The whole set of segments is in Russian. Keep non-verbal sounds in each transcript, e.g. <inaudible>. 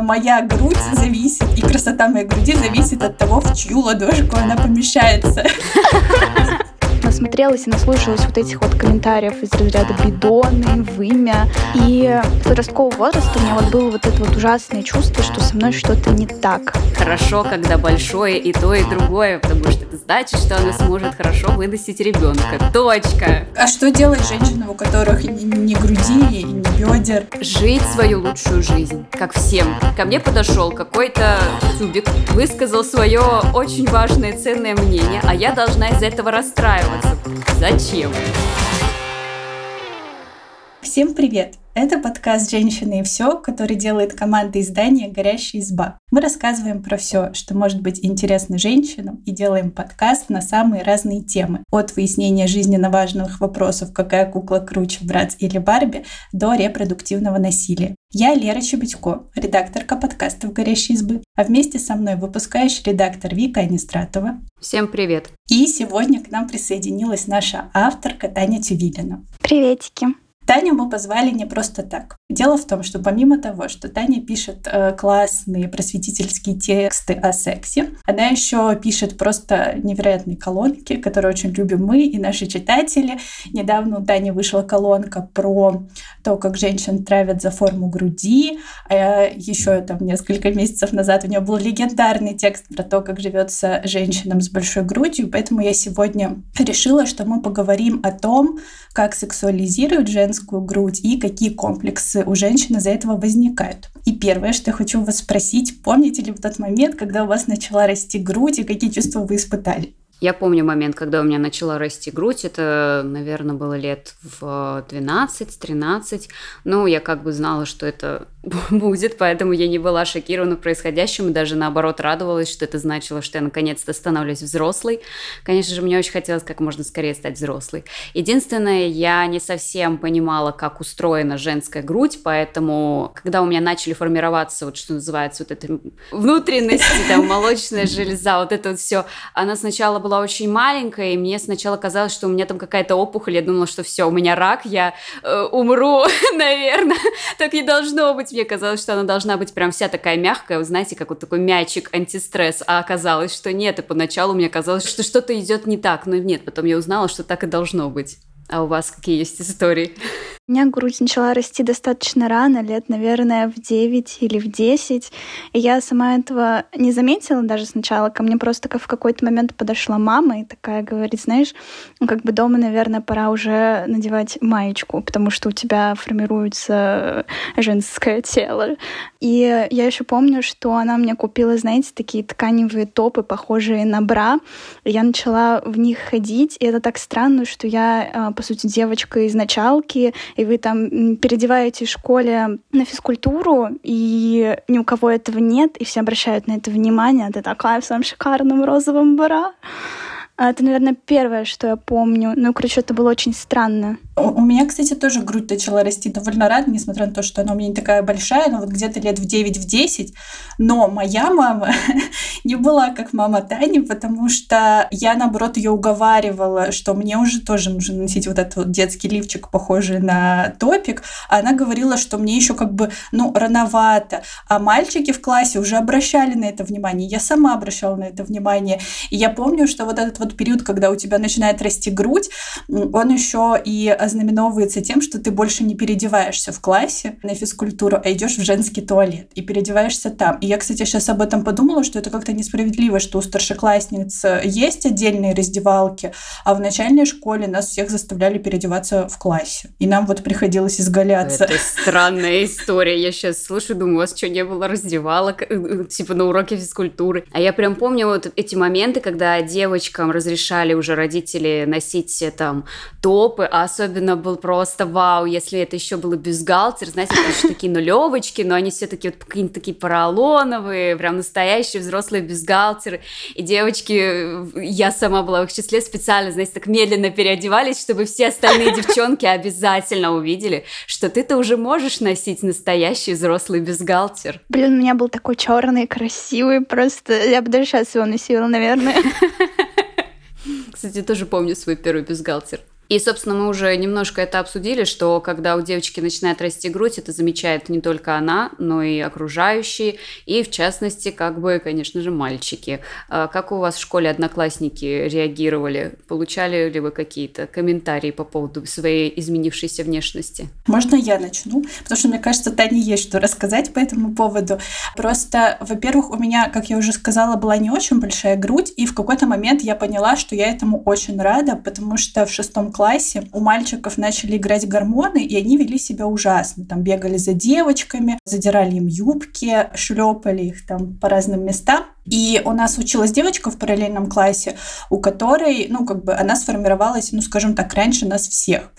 Моя грудь зависит, и красота моей груди зависит от того, в чью ладошку она помещается. <laughs> насмотрелась и наслушалась вот этих вот комментариев из разряда бидоны, вымя. И с подросткового возраста у меня вот было вот это вот ужасное чувство, что со мной что-то не так. Хорошо, когда большое и то, и другое, потому что значит, что она сможет хорошо выносить ребенка. Точка. А что делать женщинам, у которых ни груди, ни бедер? Жить свою лучшую жизнь, как всем. Ко мне подошел какой-то тюбик, высказал свое очень важное, ценное мнение, а я должна из-за этого расстраиваться. Зачем? Всем привет! Это подкаст «Женщины и все», который делает команда издания «Горящая изба». Мы рассказываем про все, что может быть интересно женщинам, и делаем подкаст на самые разные темы. От выяснения жизненно важных вопросов «Какая кукла круче, Братс или Барби?» до репродуктивного насилия. Я Лера Чебедько, редакторка подкастов «Горящей избы», а вместе со мной выпускающий редактор Вика Анистратова. Всем привет! И сегодня к нам присоединилась наша авторка Таня Тювилина. Приветики! Таню мы позвали не просто так. Дело в том, что помимо того, что Таня пишет э, классные просветительские тексты о сексе, она еще пишет просто невероятные колонки, которые очень любим мы и наши читатели. Недавно у Тани вышла колонка про то, как женщин травят за форму груди. А еще там несколько месяцев назад у нее был легендарный текст про то, как живется женщинам с большой грудью. Поэтому я сегодня решила, что мы поговорим о том, как сексуализируют женскую грудь и какие комплексы у женщин из-за этого возникают. И первое, что я хочу вас спросить, помните ли в тот момент, когда у вас начала расти грудь и какие чувства вы испытали? Я помню момент, когда у меня начала расти грудь. Это, наверное, было лет в 12-13. Ну, я как бы знала, что это <laughs> будет, поэтому я не была шокирована происходящим, и даже наоборот радовалась, что это значило, что я наконец-то становлюсь взрослой. Конечно же, мне очень хотелось как можно скорее стать взрослой. Единственное, я не совсем понимала, как устроена женская грудь, поэтому, когда у меня начали формироваться, вот что называется, вот это внутренности, там, молочная <laughs> железа, вот это вот все, она сначала была очень маленькая, и мне сначала казалось, что у меня там какая-то опухоль, я думала, что все, у меня рак, я э, умру, <laughs> наверное, так не должно быть, мне казалось, что она должна быть прям вся такая мягкая, вы знаете, как вот такой мячик антистресс, а оказалось, что нет, и поначалу мне казалось, что что-то идет не так, но нет, потом я узнала, что так и должно быть. А у вас какие есть истории? У меня грудь начала расти достаточно рано, лет, наверное, в 9 или в 10. И я сама этого не заметила даже сначала. Ко мне просто в какой-то момент подошла мама и такая говорит, знаешь, ну, как бы дома, наверное, пора уже надевать маечку, потому что у тебя формируется женское тело. И я еще помню, что она мне купила, знаете, такие тканевые топы, похожие на бра. Я начала в них ходить, и это так странно, что я, а, по сути, девочка из началки, и вы там переодеваетесь в школе на физкультуру, и ни у кого этого нет, и все обращают на это внимание, а ты такая в своем шикарном розовом бра. А это, наверное, первое, что я помню. Ну, короче, это было очень странно. У меня, кстати, тоже грудь начала расти довольно рано, несмотря на то, что она у меня не такая большая, но вот где-то лет в 9-10. Но моя мама <laughs> не была как мама Тани, потому что я, наоборот, ее уговаривала, что мне уже тоже нужно носить вот этот вот детский лифчик, похожий на топик. А она говорила, что мне еще как бы, ну, рановато. А мальчики в классе уже обращали на это внимание. Я сама обращала на это внимание. И я помню, что вот этот вот тот период, когда у тебя начинает расти грудь, он еще и ознаменовывается тем, что ты больше не переодеваешься в классе на физкультуру, а идешь в женский туалет и переодеваешься там. И я, кстати, сейчас об этом подумала, что это как-то несправедливо, что у старшеклассниц есть отдельные раздевалки, а в начальной школе нас всех заставляли переодеваться в классе. И нам вот приходилось изгаляться. Это странная история. Я сейчас слышу, думаю, у вас что, не было раздевалок, э, э, типа на уроке физкультуры? А я прям помню вот эти моменты, когда девочкам разрешали уже родители носить э, там топы, а особенно был просто вау, если это еще было бюстгальтер, знаете, это еще такие нулевочки, но они все-таки вот какие-то такие поролоновые, прям настоящие взрослые бюстгальтеры. И девочки, э, я сама была в их числе, специально, знаете, так медленно переодевались, чтобы все остальные девчонки обязательно увидели, что ты-то уже можешь носить настоящий взрослый бюстгальтер. Блин, у меня был такой черный, красивый, просто я бы даже сейчас его носила, наверное. <laughs> Кстати, тоже помню свой первый бюстгальтер. И, собственно, мы уже немножко это обсудили, что когда у девочки начинает расти грудь, это замечает не только она, но и окружающие, и, в частности, как бы, конечно же, мальчики. А как у вас в школе одноклассники реагировали? Получали ли вы какие-то комментарии по поводу своей изменившейся внешности? Можно я начну? Потому что, мне кажется, Тане есть что рассказать по этому поводу. Просто, во-первых, у меня, как я уже сказала, была не очень большая грудь, и в какой-то момент я поняла, что я этому очень рада, потому что в шестом классе у мальчиков начали играть гормоны, и они вели себя ужасно. Там бегали за девочками, задирали им юбки, шлепали их там по разным местам. И у нас училась девочка в параллельном классе, у которой, ну, как бы она сформировалась, ну, скажем так, раньше нас всех.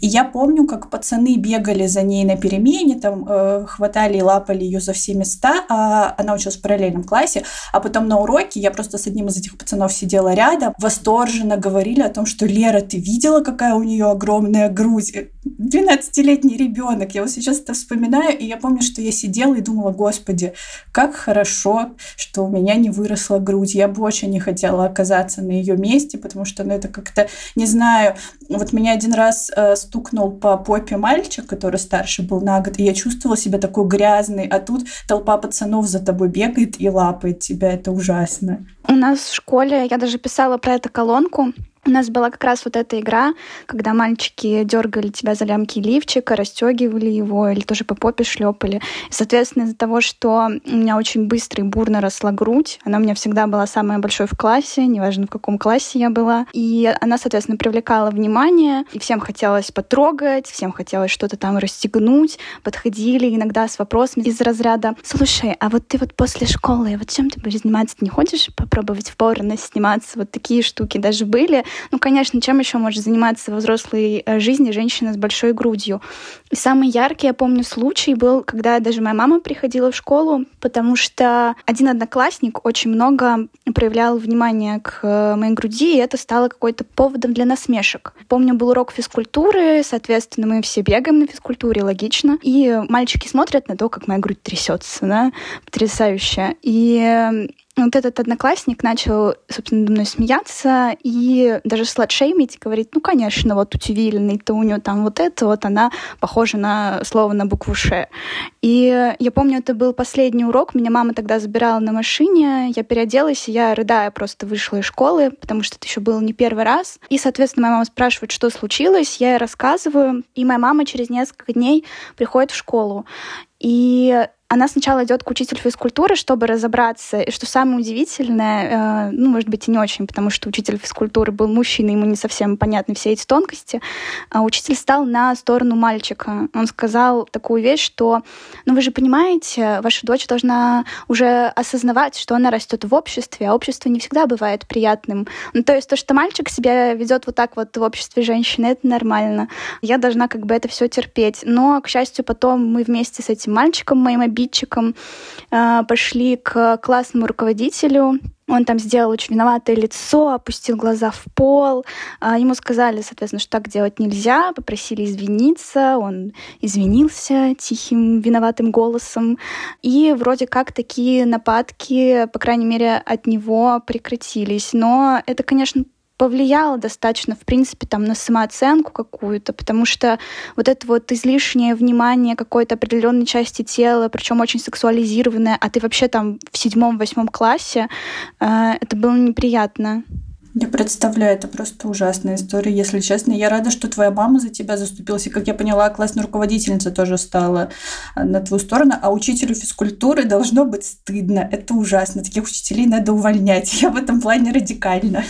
И я помню, как пацаны бегали за ней на перемене, там, э, хватали и лапали ее за все места, а она училась в параллельном классе, а потом на уроке я просто с одним из этих пацанов сидела рядом, восторженно говорили о том, что Лера, ты видела, какая у нее огромная грудь? 12-летний ребенок. Я вот сейчас это вспоминаю, и я помню, что я сидела и думала, господи, как хорошо, что у меня не выросла грудь. Я бы очень не хотела оказаться на ее месте, потому что, ну, это как-то, не знаю, вот меня один раз э, стукнул по попе мальчик, который старше был на год, и я чувствовала себя такой грязной, а тут толпа пацанов за тобой бегает и лапает тебя. Это ужасно. У нас в школе, я даже писала про это колонку, у нас была как раз вот эта игра, когда мальчики дергали тебя за лямки лифчика, расстегивали его или тоже по попе шлепали. И, соответственно, из-за того, что у меня очень быстро и бурно росла грудь, она у меня всегда была самая большой в классе, неважно в каком классе я была. И она, соответственно, привлекала внимание, и всем хотелось потрогать, всем хотелось что-то там расстегнуть. Подходили иногда с вопросами из разряда «Слушай, а вот ты вот после школы, вот чем ты будешь заниматься? Не хочешь попробовать в порно сниматься?» Вот такие штуки даже были. Ну, конечно, чем еще может заниматься во взрослой э, жизни женщина с большой грудью? И самый яркий, я помню, случай был, когда даже моя мама приходила в школу, потому что один одноклассник очень много проявлял внимание к э, моей груди, и это стало какой-то поводом для насмешек. Помню, был урок физкультуры, соответственно, мы все бегаем на физкультуре, логично, и мальчики смотрят на то, как моя грудь трясется, да, потрясающе. И вот этот одноклассник начал, собственно, надо мной смеяться и даже сладшеймить, говорит, ну, конечно, вот у Тювилиной, то у нее там вот это, вот она похожа на слово на букву «ш». И я помню, это был последний урок, меня мама тогда забирала на машине, я переоделась, и я, рыдая, просто вышла из школы, потому что это еще был не первый раз. И, соответственно, моя мама спрашивает, что случилось, я ей рассказываю, и моя мама через несколько дней приходит в школу. И она сначала идет к учителю физкультуры, чтобы разобраться. И что самое удивительное, э, ну, может быть, и не очень, потому что учитель физкультуры был мужчиной, ему не совсем понятны все эти тонкости. А учитель стал на сторону мальчика. Он сказал такую вещь, что, ну, вы же понимаете, ваша дочь должна уже осознавать, что она растет в обществе, а общество не всегда бывает приятным. Ну, то есть то, что мальчик себя ведет вот так вот в обществе женщины, это нормально. Я должна как бы это все терпеть. Но, к счастью, потом мы вместе с этим мальчиком, моим обидчиком, э, пошли к классному руководителю, он там сделал очень виноватое лицо, опустил глаза в пол. А, ему сказали, соответственно, что так делать нельзя, попросили извиниться. Он извинился тихим, виноватым голосом. И вроде как такие нападки, по крайней мере, от него прекратились. Но это, конечно, повлияло достаточно, в принципе, там, на самооценку какую-то, потому что вот это вот излишнее внимание какой-то определенной части тела, причем очень сексуализированное, а ты вообще там в седьмом-восьмом классе, э, это было неприятно. Я представляю, это просто ужасная история, если честно. Я рада, что твоя мама за тебя заступилась. И, как я поняла, классная руководительница тоже стала э, на твою сторону. А учителю физкультуры должно быть стыдно. Это ужасно. Таких учителей надо увольнять. Я в этом плане радикально.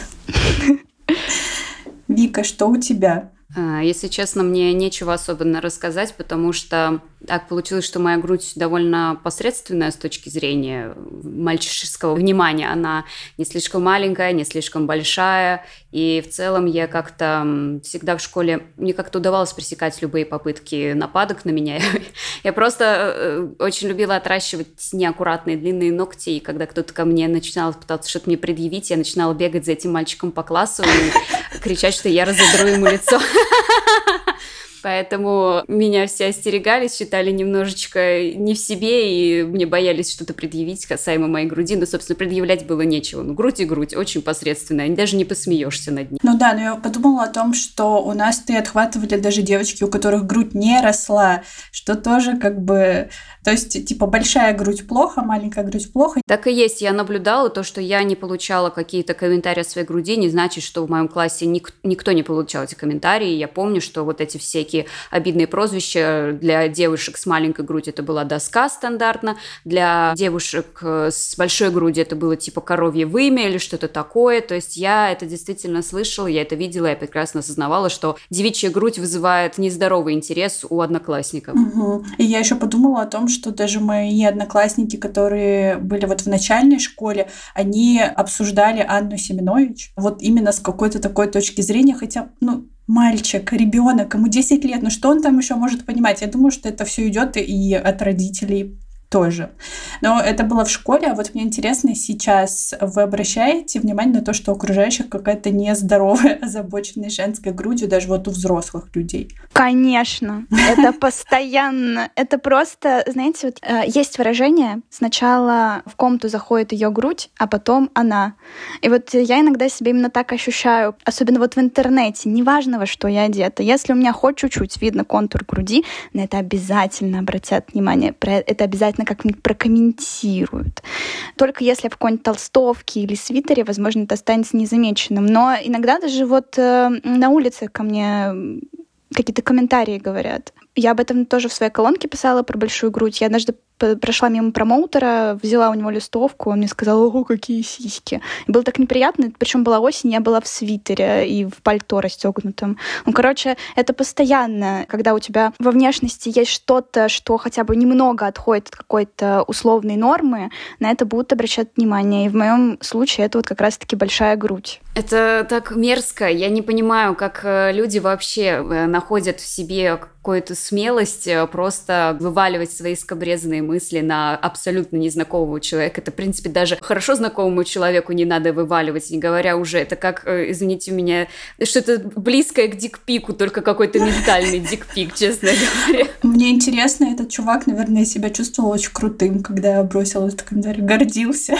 Вика, что у тебя? А, если честно, мне нечего особенно рассказать, потому что так получилось, что моя грудь довольно посредственная с точки зрения мальчишеского внимания. Она не слишком маленькая, не слишком большая. И в целом я как-то всегда в школе... Мне как-то удавалось пресекать любые попытки нападок на меня. <laughs> Я просто э, очень любила отращивать неаккуратные длинные ногти. И когда кто-то ко мне начинал пытаться что-то мне предъявить, я начинала бегать за этим мальчиком по классу и кричать, что я разодру ему лицо. <laughs> Поэтому меня все остерегались, считали немножечко не в себе, и мне боялись что-то предъявить касаемо моей груди. Но, собственно, предъявлять было нечего. Ну, грудь и грудь, очень посредственная, даже не посмеешься над ней. Ну да, но я подумала о том, что у нас ты отхватывали даже девочки, у которых грудь не росла, что тоже как бы... То есть, типа, большая грудь плохо, маленькая грудь плохо. Так и есть. Я наблюдала то, что я не получала какие-то комментарии о своей груди, не значит, что в моем классе ник- никто не получал эти комментарии. Я помню, что вот эти всякие обидные прозвища для девушек с маленькой грудью это была доска стандартно, для девушек э, с большой грудью это было типа коровье вымя или что-то такое. То есть я это действительно слышала, я это видела, я прекрасно осознавала, что девичья грудь вызывает нездоровый интерес у одноклассников. Угу. И я еще подумала о том, что даже мои одноклассники, которые были вот в начальной школе, они обсуждали Анну Семенович вот именно с какой-то такой точки зрения, хотя, ну, мальчик, ребенок, ему 10 лет, ну что он там еще может понимать? Я думаю, что это все идет и от родителей тоже. Но это было в школе, а вот мне интересно, сейчас вы обращаете внимание на то, что окружающих какая-то нездоровая <laughs> озабоченность женской грудью, даже вот у взрослых людей? Конечно, это <laughs> постоянно. Это просто, знаете, вот э, есть выражение, сначала в комнату заходит ее грудь, а потом она. И вот я иногда себе именно так ощущаю, особенно вот в интернете, неважно, во что я одета. Если у меня хоть чуть-чуть видно контур груди, на это обязательно обратят внимание, это обязательно обязательно как-нибудь прокомментируют. Только если в какой-нибудь толстовке или свитере, возможно, это останется незамеченным. Но иногда даже вот э, на улице ко мне какие-то комментарии говорят. Я об этом тоже в своей колонке писала про большую грудь. Я однажды прошла мимо промоутера, взяла у него листовку, он мне сказал, ого, какие сиськи. И было так неприятно, причем была осень, я была в свитере и в пальто расстегнутом. Ну, короче, это постоянно, когда у тебя во внешности есть что-то, что хотя бы немного отходит от какой-то условной нормы, на это будут обращать внимание. И в моем случае это вот как раз-таки большая грудь. Это так мерзко. Я не понимаю, как э, люди вообще э, находят в себе какую-то смелость э, просто вываливать свои скобрезанные мысли на абсолютно незнакомого человека. Это, в принципе, даже хорошо знакомому человеку не надо вываливать, не говоря уже. Это как, э, извините меня, что-то близкое к дикпику, только какой-то ментальный дикпик, честно говоря. Мне интересно, этот чувак, наверное, себя чувствовал очень крутым, когда я бросила этот комментарий, гордился.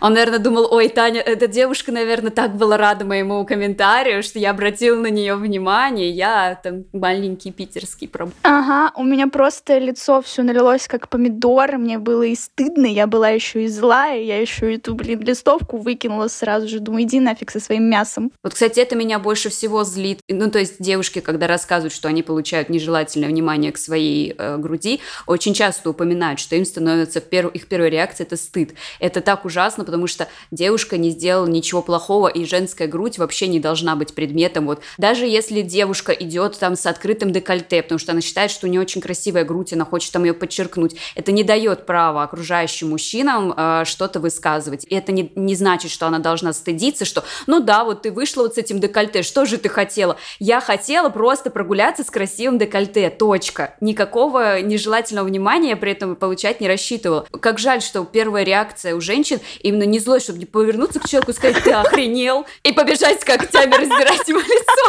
Он, наверное, думал, ой, Таня, эта девушка, наверное, так была рада моему комментарию, что я обратил на нее внимание, я там маленький питерский проб. Ага, у меня просто лицо все налилось как помидор, мне было и стыдно, я была еще и злая, я еще эту, блин, листовку выкинула сразу же, думаю, иди нафиг со своим мясом. Вот, кстати, это меня больше всего злит. Ну, то есть девушки, когда рассказывают, что они получают нежелательное внимание к своей э, груди, очень часто упоминают, что им становится в перв... их первой реакцией это стыд. Это так ужасно, ужасно, потому что девушка не сделала ничего плохого, и женская грудь вообще не должна быть предметом. Вот даже если девушка идет там с открытым декольте, потому что она считает, что у нее очень красивая грудь, она хочет там ее подчеркнуть, это не дает права окружающим мужчинам э, что-то высказывать. И это не, не значит, что она должна стыдиться, что ну да, вот ты вышла вот с этим декольте, что же ты хотела? Я хотела просто прогуляться с красивым декольте, точка. Никакого нежелательного внимания при этом получать не рассчитывала. Как жаль, что первая реакция у женщин и именно не злой, чтобы не повернуться к человеку и сказать, ты охренел, и побежать с когтями раздирать ему лицо.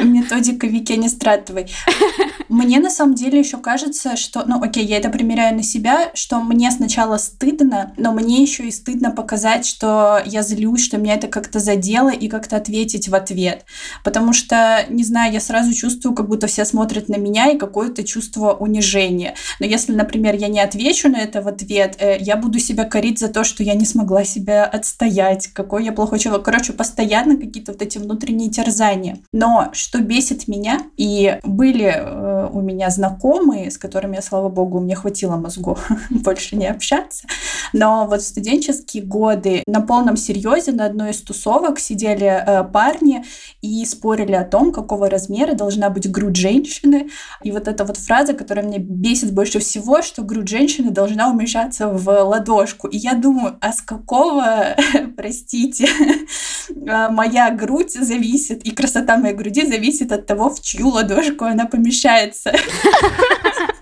Методика Вики Анистратовой. Мне на самом деле еще кажется, что, ну окей, я это примеряю на себя, что мне сначала стыдно, но мне еще и стыдно показать, что я злюсь, что меня это как-то задело и как-то ответить в ответ. Потому что, не знаю, я сразу чувствую, как будто все смотрят на меня и какое-то чувство унижения. Но если, например, я не отвечу на это в ответ, э, я буду себя корить за то, что я не смогла себя отстоять, какой я плохой человек. Короче, постоянно какие-то вот эти внутренние терзания. Но что бесит меня, и были э, у меня знакомые, с которыми, слава богу, мне хватило мозгу <laughs> больше не общаться, но вот в студенческие годы на полном серьезе на одной из тусовок сидели э, парни и спорили о том, какого размера должна быть грудь женщины. И вот эта вот фраза, которая меня бесит больше всего, что грудь женщины должна умещаться в ладошку. И я думаю, а с какого, <laughs> простите, <laughs> а, моя грудь зависит, и красота моей груди зависит от того, в чью ладошку она помещается. <laughs>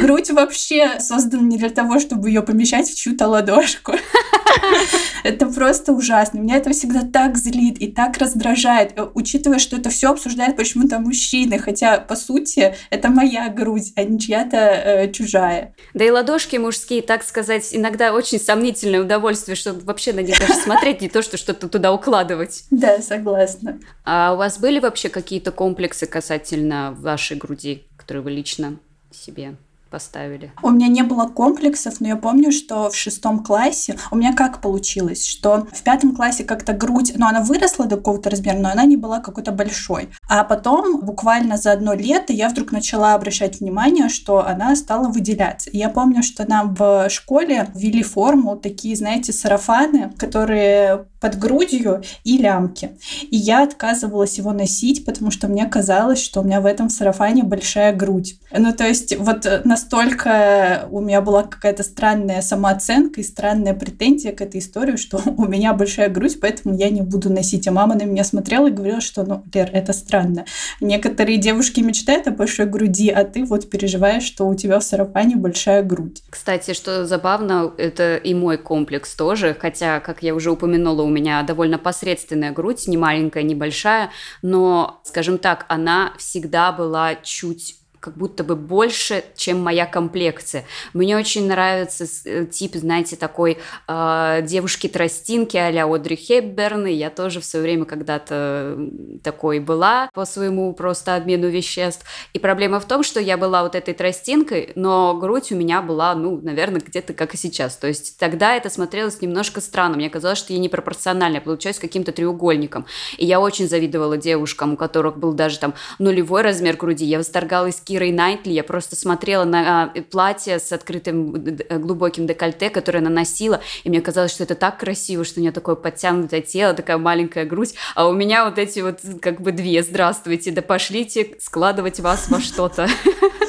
Грудь вообще создана не для того, чтобы ее помещать в чью-то ладошку. <laughs> Это просто ужасно. Меня это всегда так злит и так раздражает, э, учитывая, что это все обсуждают почему-то мужчины, хотя, по сути, это моя грудь, а не чья-то э, чужая. Да и ладошки мужские, так сказать, иногда очень сомнительное удовольствие, чтобы вообще на них даже смотреть, не то, что что-то туда укладывать. Да, согласна. А у вас были вообще какие-то комплексы касательно вашей груди, которые вы лично себе поставили? У меня не было комплексов, но я помню, что в шестом классе у меня как получилось, что в пятом классе как-то грудь, ну, она выросла до какого-то размера, но она не была какой-то большой. А потом, буквально за одно лето, я вдруг начала обращать внимание, что она стала выделяться. Я помню, что нам в школе ввели форму, такие, знаете, сарафаны, которые под грудью и лямки. И я отказывалась его носить, потому что мне казалось, что у меня в этом сарафане большая грудь. Ну, то есть вот настолько у меня была какая-то странная самооценка и странная претензия к этой истории, что <laughs> у меня большая грудь, поэтому я не буду носить. А мама на меня смотрела и говорила, что, ну, Лер, это странно. Некоторые девушки мечтают о большой груди, а ты вот переживаешь, что у тебя в сарафане большая грудь. Кстати, что забавно, это и мой комплекс тоже, хотя, как я уже упомянула, у меня довольно посредственная грудь, не маленькая, не большая, но, скажем так, она всегда была чуть как будто бы больше, чем моя комплекция. Мне очень нравится э, тип, знаете, такой э, девушки-тростинки а-ля Одри Хепберн, и я тоже в свое время когда-то такой была по своему просто обмену веществ. И проблема в том, что я была вот этой тростинкой, но грудь у меня была, ну, наверное, где-то как и сейчас. То есть тогда это смотрелось немножко странно. Мне казалось, что я непропорционально, я получаюсь каким-то треугольником. И я очень завидовала девушкам, у которых был даже там нулевой размер груди. Я восторгалась Кирой Найтли, я просто смотрела на а, платье с открытым глубоким декольте, которое она носила, и мне казалось, что это так красиво, что у нее такое подтянутое тело, такая маленькая грудь, а у меня вот эти вот как бы две, здравствуйте, да пошлите складывать вас во что-то.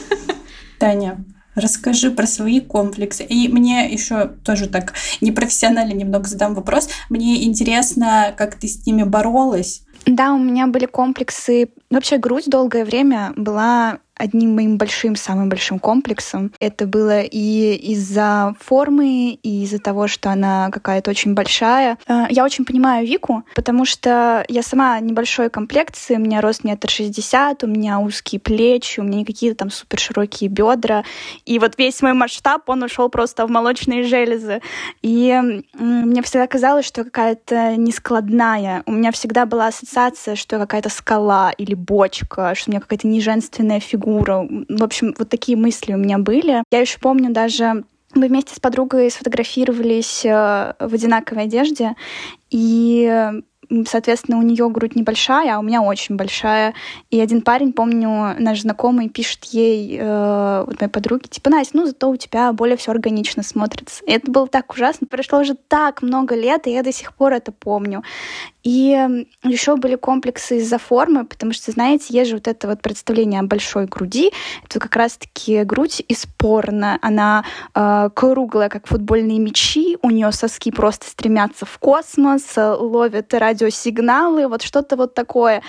<laughs> Таня, Расскажи про свои комплексы. И мне еще тоже так непрофессионально немного задам вопрос. Мне интересно, как ты с ними боролась. Да, у меня были комплексы. Вообще грудь долгое время была одним моим большим, самым большим комплексом. Это было и из-за формы, и из-за того, что она какая-то очень большая. Э, я очень понимаю Вику, потому что я сама небольшой комплекции, у меня рост метр шестьдесят, у меня узкие плечи, у меня не какие-то там супер широкие бедра. И вот весь мой масштаб, он ушел просто в молочные железы. И мне всегда казалось, что какая-то нескладная. У меня всегда была ассоциация, что какая-то скала или бочка, что у меня какая-то неженственная фигура фигура. В общем, вот такие мысли у меня были. Я еще помню даже мы вместе с подругой сфотографировались э, в одинаковой одежде, и соответственно, у нее грудь небольшая, а у меня очень большая. И один парень, помню, наш знакомый пишет ей, э, вот моей подруге, типа, Настя, ну зато у тебя более все органично смотрится. И это было так ужасно. Прошло уже так много лет, и я до сих пор это помню. И еще были комплексы из-за формы, потому что, знаете, есть же вот это вот представление о большой груди. Это как раз-таки грудь из порно. Она э, круглая, как футбольные мячи. У нее соски просто стремятся в космос, ловят радиосигналы, вот что-то вот такое.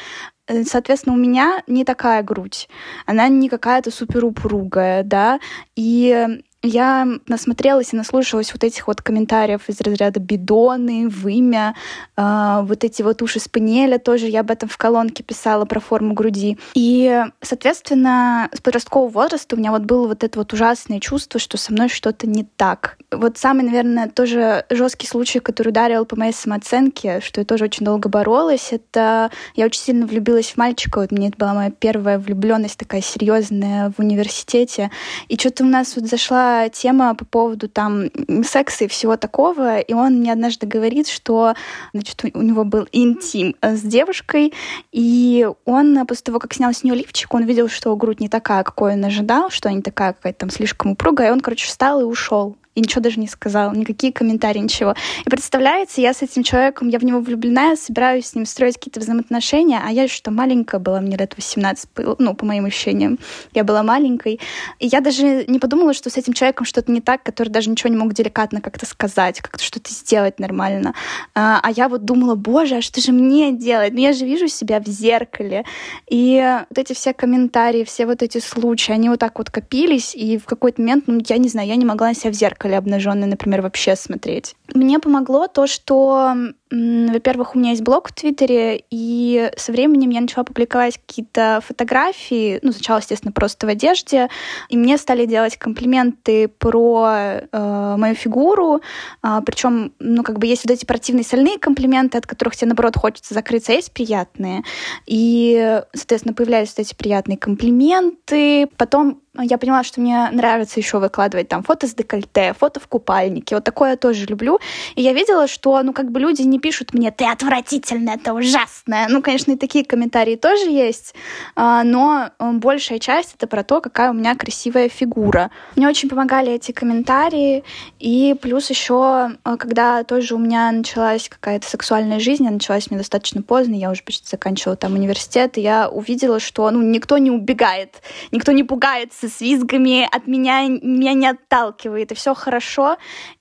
Э, соответственно, у меня не такая грудь. Она не какая-то супер упругая, да. И я насмотрелась и наслушалась вот этих вот комментариев из разряда бидоны, вымя, э, вот эти вот уши спаниеля тоже, я об этом в колонке писала про форму груди. И, соответственно, с подросткового возраста у меня вот было вот это вот ужасное чувство, что со мной что-то не так. Вот самый, наверное, тоже жесткий случай, который ударил по моей самооценке, что я тоже очень долго боролась, это я очень сильно влюбилась в мальчика, вот мне это была моя первая влюбленность такая серьезная в университете, и что-то у нас вот зашла тема по поводу там секса и всего такого, и он мне однажды говорит, что значит, у него был интим с девушкой, и он после того, как снял с нее лифчик, он видел, что грудь не такая, какой он ожидал, что она не такая какая-то там слишком упругая, и он, короче, встал и ушел и ничего даже не сказал, никакие комментарии, ничего. И представляете, я с этим человеком, я в него влюблена, я собираюсь с ним строить какие-то взаимоотношения, а я что маленькая была, мне лет 18 было, ну, по моим ощущениям, я была маленькой. И я даже не подумала, что с этим человеком что-то не так, который даже ничего не мог деликатно как-то сказать, как-то что-то сделать нормально. А, а я вот думала, боже, а что же мне делать? Ну, я же вижу себя в зеркале. И вот эти все комментарии, все вот эти случаи, они вот так вот копились, и в какой-то момент, ну, я не знаю, я не могла себя в зеркале обнаженной, например, вообще смотреть. Мне помогло то, что во-первых, у меня есть блог в Твиттере, и со временем я начала публиковать какие-то фотографии, ну, сначала, естественно, просто в одежде, и мне стали делать комплименты про э, мою фигуру, э, причем, ну, как бы есть вот эти противные сольные комплименты, от которых тебе, наоборот, хочется закрыться, а есть приятные. И, соответственно, появлялись вот эти приятные комплименты. Потом я поняла, что мне нравится еще выкладывать там фото с декольте, фото в купальнике. Вот такое я тоже люблю. И я видела, что, ну, как бы люди не пишут мне, ты отвратительная, ты ужасная. Ну, конечно, и такие комментарии тоже есть, а, но э, большая часть это про то, какая у меня красивая фигура. Мне очень помогали эти комментарии. И плюс еще, э, когда тоже у меня началась какая-то сексуальная жизнь, она началась мне достаточно поздно, я уже почти заканчивала там университет, и я увидела, что, ну, никто не убегает, никто не пугается с визгами от меня, меня не отталкивает, и все хорошо.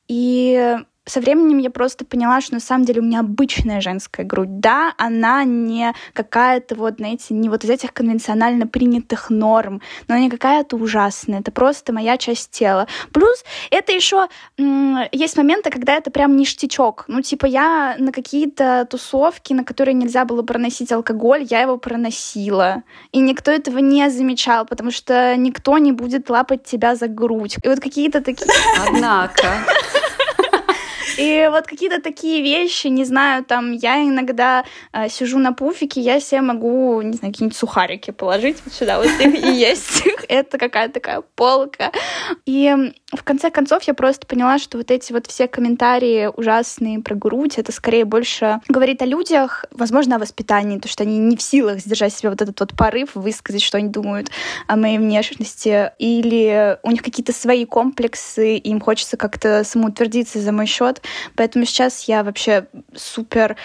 И со временем я просто поняла, что на самом деле у меня обычная женская грудь. Да, она не какая-то вот, знаете, не вот из этих конвенционально принятых норм, но не какая-то ужасная. Это просто моя часть тела. Плюс это еще есть моменты, когда это прям ништячок. Ну, типа я на какие-то тусовки, на которые нельзя было проносить алкоголь, я его проносила. И никто этого не замечал, потому что никто не будет лапать тебя за грудь. И вот какие-то такие... Однако... И вот какие-то такие вещи, не знаю, там, я иногда э, сижу на пуфике, я себе могу, не знаю, какие-нибудь сухарики положить вот сюда, вот их и есть. <laughs> Это какая-то такая полка. И в конце концов я просто поняла, что вот эти вот все комментарии ужасные про грудь, это скорее больше говорит о людях, возможно, о воспитании, то, что они не в силах сдержать себе вот этот вот порыв, высказать, что они думают о моей внешности, или у них какие-то свои комплексы, им хочется как-то самоутвердиться за мой счет. Поэтому сейчас я вообще супер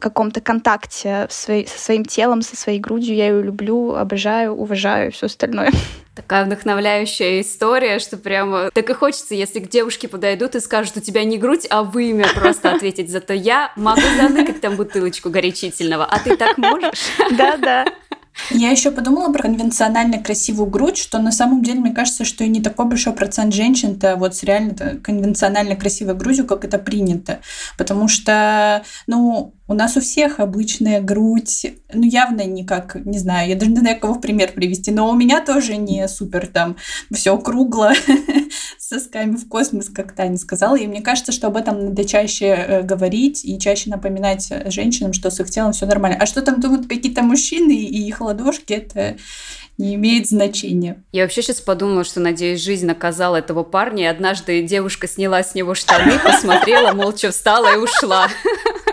каком-то контакте своей, со своим телом, со своей грудью. Я ее люблю, обожаю, уважаю и все остальное. <laughs> Такая вдохновляющая история, что прямо так и хочется, если к девушке подойдут и скажут, у тебя не грудь, а вымя просто ответить. Зато я могу заныкать там бутылочку горячительного, а ты так можешь? <laughs> Да-да. Я еще подумала про конвенционально красивую грудь, что на самом деле мне кажется, что и не такой большой процент женщин-то вот с реально конвенционально красивой грудью, как это принято. Потому что, ну, у нас у всех обычная грудь, ну, явно не как, не знаю, я даже не знаю, кого в пример привести, но у меня тоже не супер там все кругло <laughs> с сосками в космос, как Таня сказала. И мне кажется, что об этом надо чаще э, говорить и чаще напоминать женщинам, что с их телом все нормально. А что там думают какие-то мужчины и их ладошки, это не имеет значения. Я вообще сейчас подумала, что, надеюсь, жизнь наказала этого парня, и однажды девушка сняла с него штаны, посмотрела, молча встала и ушла. <laughs>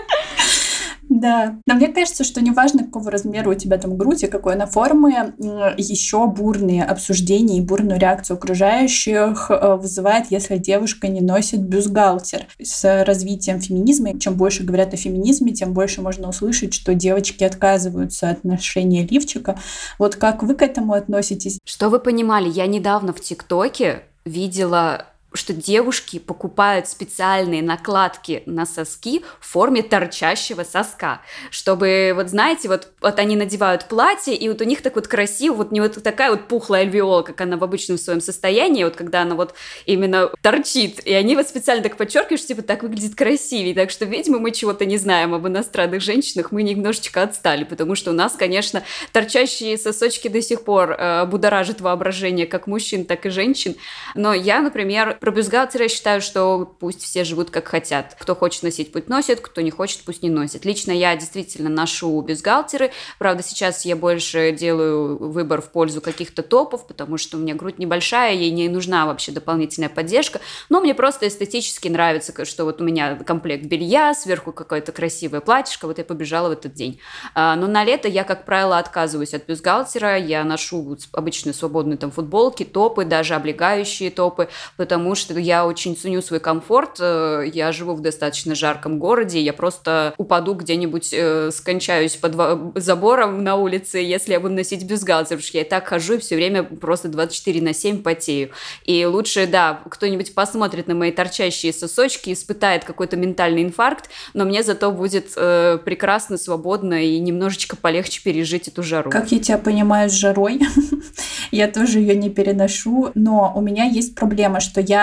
Да, но мне кажется, что неважно, какого размера у тебя там грудь и какой она формы, еще бурные обсуждения и бурную реакцию окружающих э, вызывает, если девушка не носит бюстгальтер. С развитием феминизма, чем больше говорят о феминизме, тем больше можно услышать, что девочки отказываются от ношения лифчика. Вот как вы к этому относитесь? Что вы понимали, я недавно в ТикТоке видела что девушки покупают специальные накладки на соски в форме торчащего соска, чтобы, вот знаете, вот, вот они надевают платье, и вот у них так вот красиво, вот не вот такая вот пухлая альвеола, как она в обычном своем состоянии, вот когда она вот именно торчит, и они вот специально так подчеркивают, что типа так выглядит красивее, так что, видимо, мы чего-то не знаем об иностранных женщинах, мы немножечко отстали, потому что у нас, конечно, торчащие сосочки до сих пор э, будоражат воображение как мужчин, так и женщин, но я, например, про бюстгальтер я считаю, что пусть все живут как хотят. Кто хочет носить, пусть носит, кто не хочет, пусть не носит. Лично я действительно ношу бюстгальтеры. Правда, сейчас я больше делаю выбор в пользу каких-то топов, потому что у меня грудь небольшая, ей не нужна вообще дополнительная поддержка. Но мне просто эстетически нравится, что вот у меня комплект белья, сверху какое-то красивое платьишко, вот я побежала в этот день. А, но на лето я, как правило, отказываюсь от бюстгальтера, я ношу обычные свободные там футболки, топы, даже облегающие топы, потому потому что я очень ценю свой комфорт. Э, я живу в достаточно жарком городе, я просто упаду где-нибудь, э, скончаюсь под забором на улице, если я буду носить бюстгальтер, потому что я и так хожу и все время просто 24 на 7 потею. И лучше, да, кто-нибудь посмотрит на мои торчащие сосочки, испытает какой-то ментальный инфаркт, но мне зато будет э, прекрасно, свободно и немножечко полегче пережить эту жару. Как я тебя понимаю с жарой, <laughs> я тоже ее не переношу, но у меня есть проблема, что я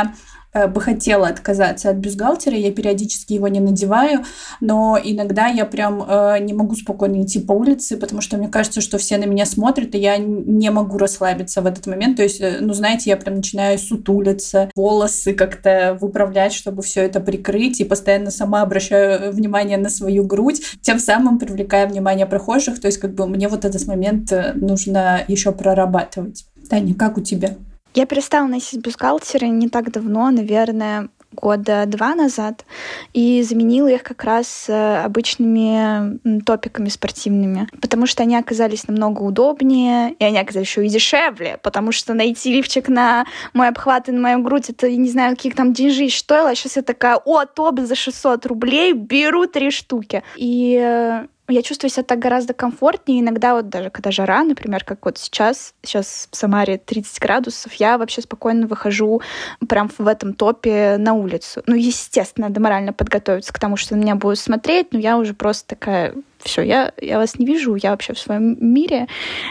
Э, бы хотела отказаться от бюстгальтера, я периодически его не надеваю, но иногда я прям э, не могу спокойно идти по улице, потому что мне кажется, что все на меня смотрят, и я не могу расслабиться в этот момент. То есть, э, ну, знаете, я прям начинаю сутулиться, волосы как-то выправлять, чтобы все это прикрыть, и постоянно сама обращаю внимание на свою грудь, тем самым привлекая внимание прохожих. То есть, как бы мне вот этот момент э, нужно еще прорабатывать. Таня, как у тебя? Я перестала носить бюстгальтеры не так давно, наверное, года два назад, и заменила их как раз э, обычными топиками спортивными, потому что они оказались намного удобнее, и они оказались еще и дешевле, потому что найти лифчик на мой обхват и на мою грудь, это, не знаю, каких там деньжищ стоило, а сейчас я такая, о, топ за 600 рублей, беру три штуки. И э, я чувствую себя так гораздо комфортнее. Иногда вот даже когда жара, например, как вот сейчас, сейчас в Самаре 30 градусов, я вообще спокойно выхожу прям в этом топе на улицу. Ну, естественно, надо морально подготовиться к тому, что на меня будут смотреть, но я уже просто такая все, я, я вас не вижу, я вообще в своем мире.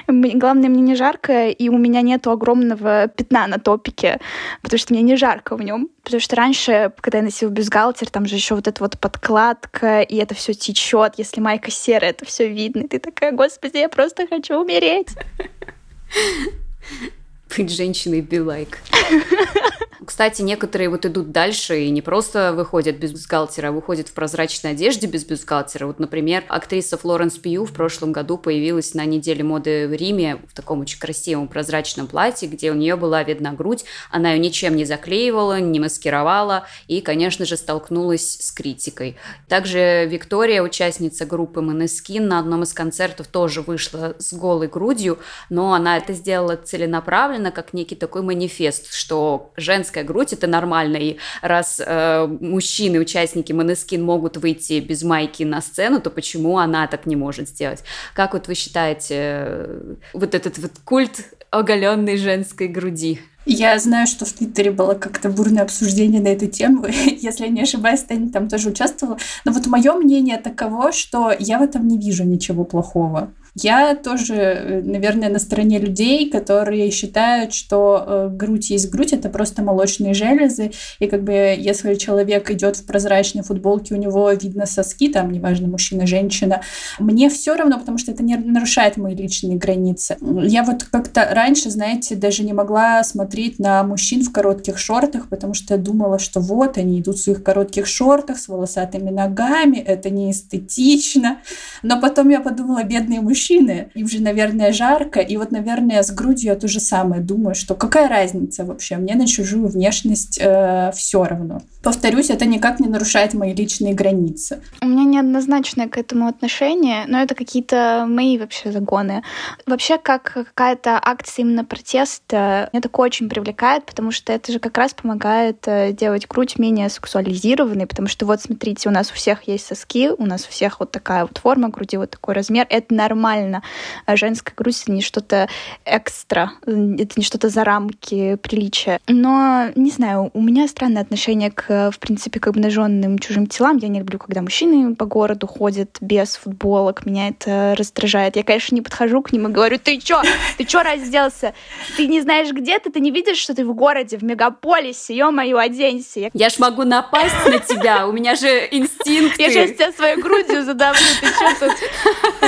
Главное, мне не жарко, и у меня нет огромного пятна на топике, потому что мне не жарко в нем. Потому что раньше, когда я носила бюстгальтер, там же еще вот эта вот подкладка, и это все течет. Если майка серая, это все видно. И ты такая, господи, я просто хочу умереть. <laughs> Быть женщиной be like. <laughs> Кстати, некоторые вот идут дальше и не просто выходят без бюстгальтера, а выходят в прозрачной одежде без бюстгальтера. Вот, например, актриса Флоренс Пью в прошлом году появилась на неделе моды в Риме в таком очень красивом прозрачном платье, где у нее была видна грудь. Она ее ничем не заклеивала, не маскировала и, конечно же, столкнулась с критикой. Также Виктория, участница группы Måneskin, на одном из концертов тоже вышла с голой грудью, но она это сделала целенаправленно, как некий такой манифест, что женская грудь, это нормально, и раз э, мужчины, участники Манескин могут выйти без майки на сцену, то почему она так не может сделать? Как вот вы считаете э, вот этот вот культ оголенной женской груди? Я знаю, что в Твиттере было как-то бурное обсуждение на эту тему. <laughs> Если я не ошибаюсь, Таня там тоже участвовала. Но вот мое мнение таково, что я в этом не вижу ничего плохого. Я тоже, э, наверное, на стороне людей, которые считают, что э, грудь есть грудь, это просто молочные железы, и как бы если человек идет в прозрачной футболке, у него видно соски, там, неважно, мужчина, женщина, мне все равно, потому что это не нарушает мои личные границы. Я вот как-то раньше, знаете, даже не могла смотреть на мужчин в коротких шортах, потому что я думала, что вот они идут в своих коротких шортах с волосатыми ногами, это не эстетично. Но потом я подумала, бедные мужчины, мужчины, им же, наверное, жарко, и вот, наверное, с грудью я то же самое думаю, что какая разница вообще, мне на чужую внешность э, все равно. Повторюсь, это никак не нарушает мои личные границы. У меня неоднозначное к этому отношение, но это какие-то мои вообще загоны. Вообще, как какая-то акция именно протеста, меня такое очень привлекает, потому что это же как раз помогает э, делать грудь менее сексуализированной, потому что вот смотрите, у нас у всех есть соски, у нас у всех вот такая вот форма груди, вот такой размер, это нормально нормально. А женская грудь — это не что-то экстра, это не что-то за рамки приличия. Но, не знаю, у меня странное отношение к, в принципе, к обнаженным чужим телам. Я не люблю, когда мужчины по городу ходят без футболок. Меня это раздражает. Я, конечно, не подхожу к ним и говорю, ты чё? Ты чё разделся? Ты не знаешь, где ты? Ты не видишь, что ты в городе, в мегаполисе? Ё-моё, оденься. Я ж могу напасть на тебя, у меня же инстинкты. Я сейчас тебя своей грудью задавлю, ты чё тут?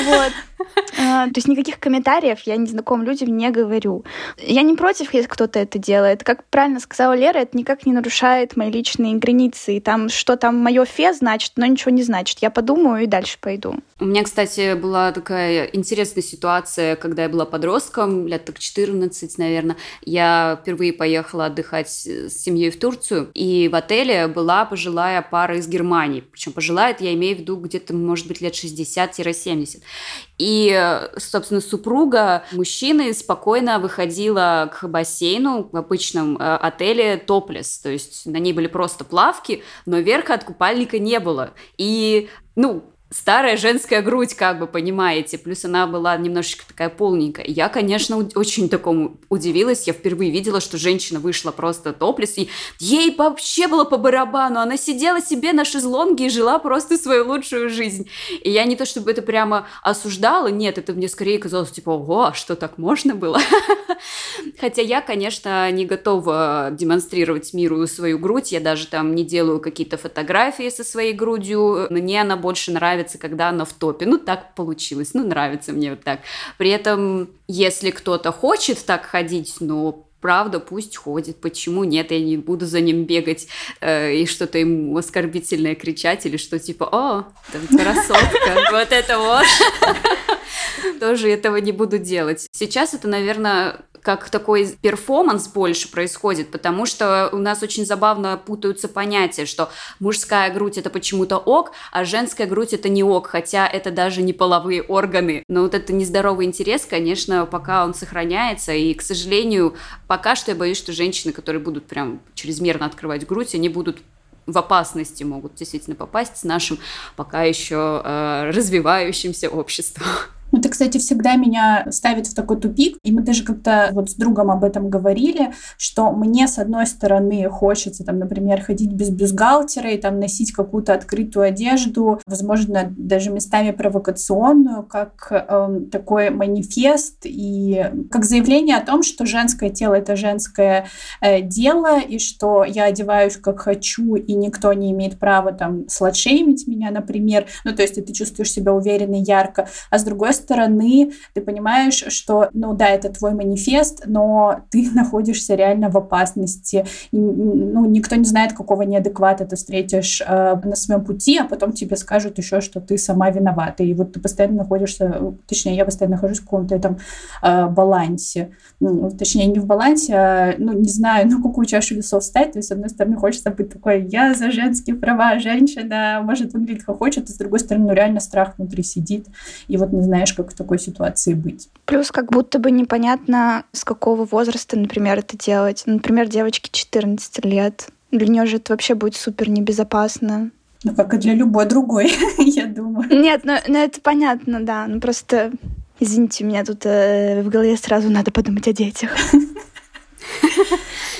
Вот. А, то есть никаких комментариев я незнакомым людям не говорю. Я не против, если кто-то это делает. Как правильно сказала Лера, это никак не нарушает мои личные границы. И там, что там мое фе значит, но ничего не значит. Я подумаю и дальше пойду. У меня, кстати, была такая интересная ситуация, когда я была подростком, лет так 14, наверное. Я впервые поехала отдыхать с семьей в Турцию, и в отеле была пожилая пара из Германии. Причем пожилая, это я имею в виду где-то, может быть, лет 60-70. И где, собственно, супруга мужчины спокойно выходила к бассейну в обычном э, отеле топлес, то есть на ней были просто плавки, но верха от купальника не было. И ну, старая женская грудь, как бы, понимаете. Плюс она была немножечко такая полненькая. Я, конечно, очень такому удивилась. Я впервые видела, что женщина вышла просто топлес, и ей вообще было по барабану. Она сидела себе на шезлонге и жила просто свою лучшую жизнь. И я не то чтобы это прямо осуждала, нет, это мне скорее казалось, типа, ого, а что так можно было? <laughs> Хотя я, конечно, не готова демонстрировать миру свою грудь. Я даже там не делаю какие-то фотографии со своей грудью. Мне она больше нравится нравится, когда она в топе. Ну, так получилось, ну, нравится мне вот так. При этом, если кто-то хочет так ходить, ну, правда, пусть ходит. Почему нет? Я не буду за ним бегать э, и что-то ему оскорбительное кричать или что типа, о, там красотка, <laughs> вот это вот. <laughs> Тоже этого не буду делать. Сейчас это, наверное, как такой перформанс больше происходит, потому что у нас очень забавно путаются понятия, что мужская грудь это почему-то ок, а женская грудь это не ок, хотя это даже не половые органы. Но вот этот нездоровый интерес, конечно, пока он сохраняется, и, к сожалению, пока что я боюсь, что женщины, которые будут прям чрезмерно открывать грудь, они будут в опасности могут действительно попасть с нашим пока еще э, развивающимся обществом. Это, кстати, всегда меня ставит в такой тупик. И мы даже как-то вот с другом об этом говорили, что мне, с одной стороны, хочется, там, например, ходить без бюстгальтера и там носить какую-то открытую одежду, возможно, даже местами провокационную, как э, такой манифест и как заявление о том, что женское тело — это женское э, дело, и что я одеваюсь как хочу, и никто не имеет права там сладшеймить меня, например. Ну, то есть ты чувствуешь себя уверенно, ярко. А с другой стороны, ты понимаешь, что, ну да, это твой манифест, но ты <laughs> находишься реально в опасности. И, ну, никто не знает, какого неадеквата ты встретишь э, на своем пути, а потом тебе скажут еще, что ты сама виновата. И вот ты постоянно находишься, точнее, я постоянно нахожусь в каком-то там э, балансе. Ну, точнее, не в балансе, а, ну, не знаю, <laughs> ну, какую чашу весов стать. То есть, с одной стороны, хочется быть такой, я за женские права, женщина может выглядеть как хочет, а с другой стороны, ну, реально страх внутри сидит. И вот не знаешь, знаешь, как в такой ситуации быть. Плюс как будто бы непонятно, с какого возраста, например, это делать. Например, девочке 14 лет. Для нее же это вообще будет супер небезопасно. Ну, как и для любой другой, <laughs> я думаю. Нет, ну, ну это понятно, да. Ну просто, извините, меня тут э, в голове сразу надо подумать о детях. <laughs>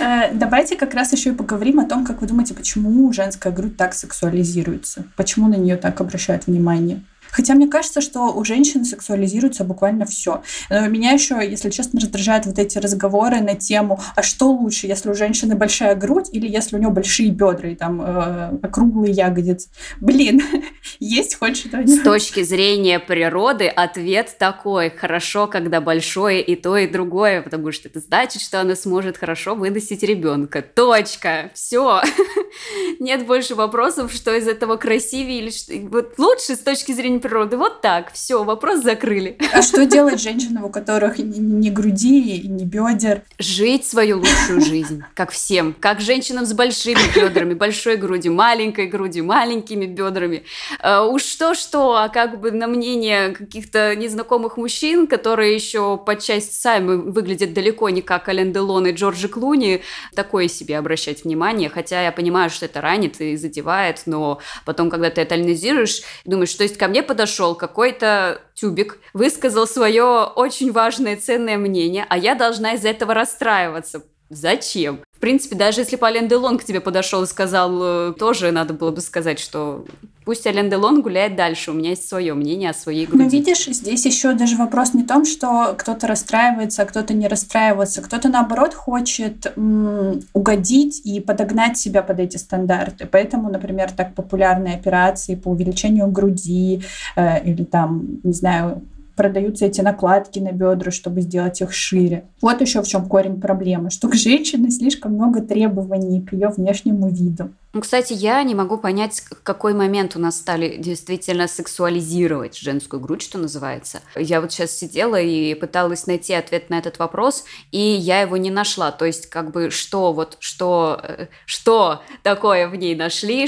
Э, давайте как раз еще и поговорим о том, как вы думаете, почему женская грудь так сексуализируется, почему на нее так обращают внимание. Хотя мне кажется, что у женщин сексуализируется буквально все. Меня еще, если честно, раздражают вот эти разговоры на тему, а что лучше, если у женщины большая грудь или если у нее большие бедра и там э, округлые ягодицы. Блин, <laughs> есть хоть что-нибудь? С точки зрения природы ответ такой. Хорошо, когда большое и то, и другое, потому что это значит, что она сможет хорошо выносить ребенка. Точка. Все. <laughs> Нет больше вопросов, что из этого красивее или что... Вот лучше с точки зрения день природы. Вот так, все, вопрос закрыли. <laughs> А что делать женщинам, у которых ни груди и ни бедер? Жить свою лучшую жизнь, как всем. Как женщинам с большими бедрами, большой грудью, маленькой грудью, маленькими бедрами. Uh, уж что-что, а как бы на мнение каких-то незнакомых мужчин, которые еще по части сами выглядят далеко не как Ален Делон и Джорджи Клуни, такое себе обращать внимание. Хотя я понимаю, что это ранит и задевает, но потом, когда ты это анализируешь, думаешь, что есть ко мне подошел какой-то тюбик, высказал свое очень важное ценное мнение, а я должна из-за этого расстраиваться. Зачем? В принципе, даже если бы Ален Делон к тебе подошел и сказал, э, тоже надо было бы сказать, что пусть Ален Делон гуляет дальше, у меня есть свое мнение о своей груди. Но видишь, здесь еще даже вопрос не в том, что кто-то расстраивается, а кто-то не расстраивается. Кто-то, наоборот, хочет м- угодить и подогнать себя под эти стандарты. Поэтому, например, так популярные операции по увеличению груди э, или там, не знаю, продаются эти накладки на бедра, чтобы сделать их шире. Вот еще в чем корень проблемы, что к женщине слишком много требований к ее внешнему виду. Ну, кстати, я не могу понять, какой момент у нас стали действительно сексуализировать женскую грудь, что называется. Я вот сейчас сидела и пыталась найти ответ на этот вопрос, и я его не нашла. То есть, как бы, что вот, что, э, что такое в ней нашли,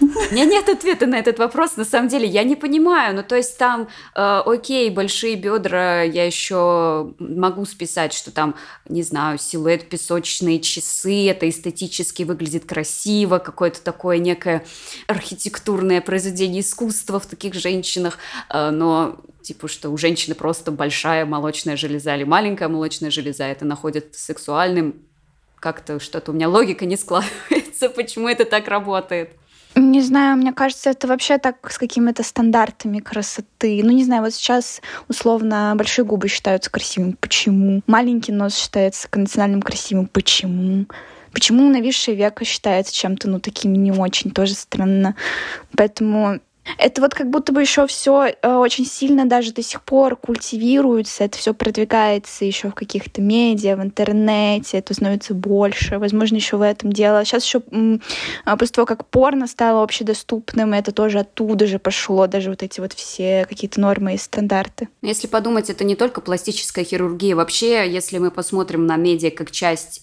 У меня нет ответа на этот вопрос, на самом деле, я не понимаю. Ну, то есть там, э, окей, большие бедра, я еще могу списать, что там, не знаю, силуэт песочные часы, это эстетически выглядит красиво, какое-то такое некое архитектурное произведение искусства в таких женщинах, э, но типа, что у женщины просто большая молочная железа или маленькая молочная железа, это находит сексуальным, как-то что-то у меня логика не складывается, <laughs> почему это так работает. Не знаю, мне кажется, это вообще так с какими-то стандартами красоты. Ну, не знаю, вот сейчас условно большие губы считаются красивыми. Почему? Маленький нос считается конвенциональным красивым. Почему? Почему нависшее веко считается чем-то, ну, таким не очень, тоже странно. Поэтому это вот как будто бы еще все э, очень сильно даже до сих пор культивируется, это все продвигается еще в каких-то медиа, в интернете, это становится больше. Возможно, еще в этом дело. Сейчас еще а, после того, как порно стало общедоступным, это тоже оттуда же пошло, даже вот эти вот все какие-то нормы и стандарты. Если подумать, это не только пластическая хирургия. Вообще, если мы посмотрим на медиа как часть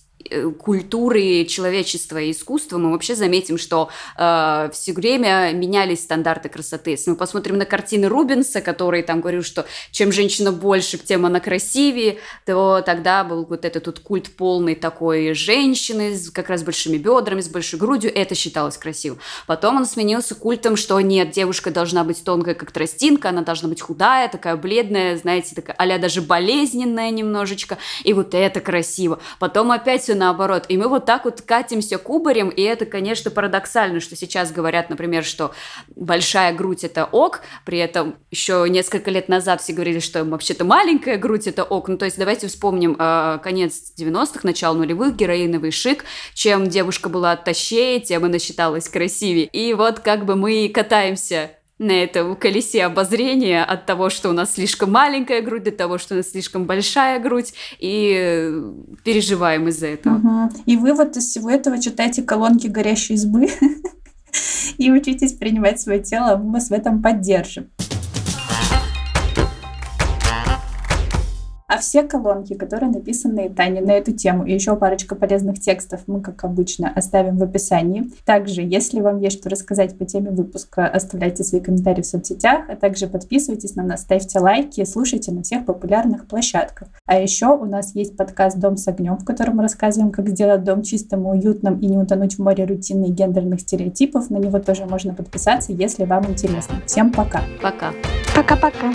культуры человечества и искусства, мы вообще заметим, что э, все время менялись стандарты красоты. Если мы посмотрим на картины Рубенса, который там говорил, что чем женщина больше, тем она красивее, то тогда был вот этот вот культ полный такой женщины с как раз большими бедрами, с большой грудью, это считалось красивым. Потом он сменился культом, что нет, девушка должна быть тонкая, как тростинка, она должна быть худая, такая бледная, знаете, такая а даже болезненная немножечко, и вот это красиво. Потом опять все наоборот. И мы вот так вот катимся кубарем, и это, конечно, парадоксально, что сейчас говорят, например, что большая грудь – это ок, при этом еще несколько лет назад все говорили, что вообще-то маленькая грудь – это ок. Ну, то есть давайте вспомним э, конец 90-х, начало нулевых, героиновый шик. Чем девушка была тащее, тем она считалась красивее. И вот как бы мы катаемся на этом колесе обозрения от того, что у нас слишком маленькая грудь, до того, что у нас слишком большая грудь, и переживаем из-за этого. Угу. И вывод из всего этого читайте колонки горящей избы <laughs> и учитесь принимать свое тело, мы вас в этом поддержим. А все колонки, которые написаны Таней на эту тему, и еще парочка полезных текстов мы, как обычно, оставим в описании. Также, если вам есть что рассказать по теме выпуска, оставляйте свои комментарии в соцсетях, а также подписывайтесь на нас, ставьте лайки, слушайте на всех популярных площадках. А еще у нас есть подкаст «Дом с огнем», в котором мы рассказываем, как сделать дом чистым и уютным и не утонуть в море рутины и гендерных стереотипов. На него тоже можно подписаться, если вам интересно. Всем пока. Пока. Пока-пока.